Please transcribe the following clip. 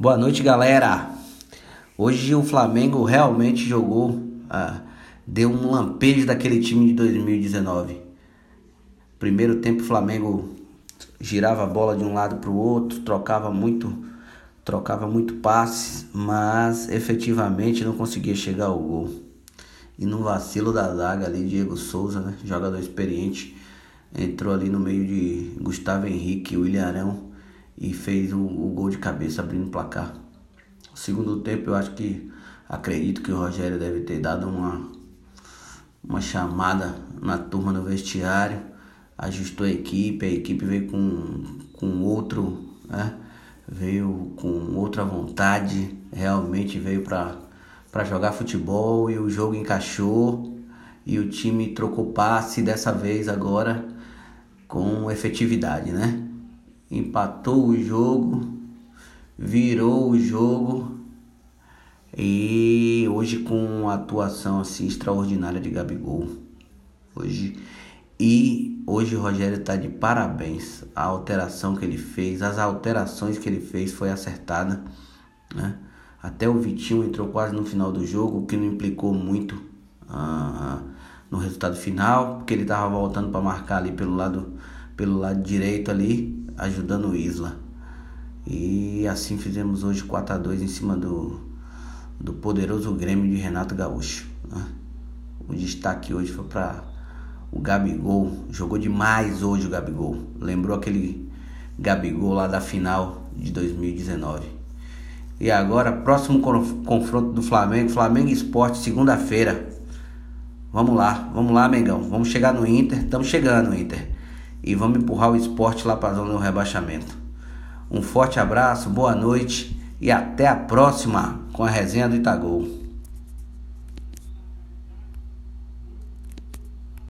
Boa noite, galera. Hoje o Flamengo realmente jogou, ah, deu um lampejo daquele time de 2019. Primeiro tempo o Flamengo girava a bola de um lado para o outro, trocava muito, trocava muito passes, mas efetivamente não conseguia chegar ao gol. E no vacilo da zaga ali, Diego Souza, né, jogador experiente, entrou ali no meio de Gustavo Henrique e William Arão e fez o, o gol de cabeça abrindo o placar. O segundo tempo eu acho que acredito que o Rogério deve ter dado uma, uma chamada na turma no vestiário, ajustou a equipe, a equipe veio com, com outro, né? veio com outra vontade, realmente veio para jogar futebol e o jogo encaixou e o time trocou passe dessa vez agora com efetividade, né? Empatou o jogo, virou o jogo e hoje com uma atuação assim extraordinária de Gabigol. Hoje e hoje o Rogério está de parabéns. A alteração que ele fez, as alterações que ele fez foi acertada, né? Até o Vitinho entrou quase no final do jogo, o que não implicou muito uh, no resultado final, porque ele estava voltando para marcar ali pelo lado pelo lado direito ali ajudando o Isla. E assim fizemos hoje 4 a 2 em cima do, do poderoso Grêmio de Renato Gaúcho. Né? O destaque hoje foi para o Gabigol. Jogou demais hoje o Gabigol. Lembrou aquele Gabigol lá da final de 2019. E agora, próximo confronto do Flamengo, Flamengo Esporte, segunda-feira. Vamos lá, vamos lá, Mengão. Vamos chegar no Inter. Estamos chegando Inter e vamos empurrar o esporte lá para a zona do rebaixamento. Um forte abraço, boa noite e até a próxima com a resenha do Itagol.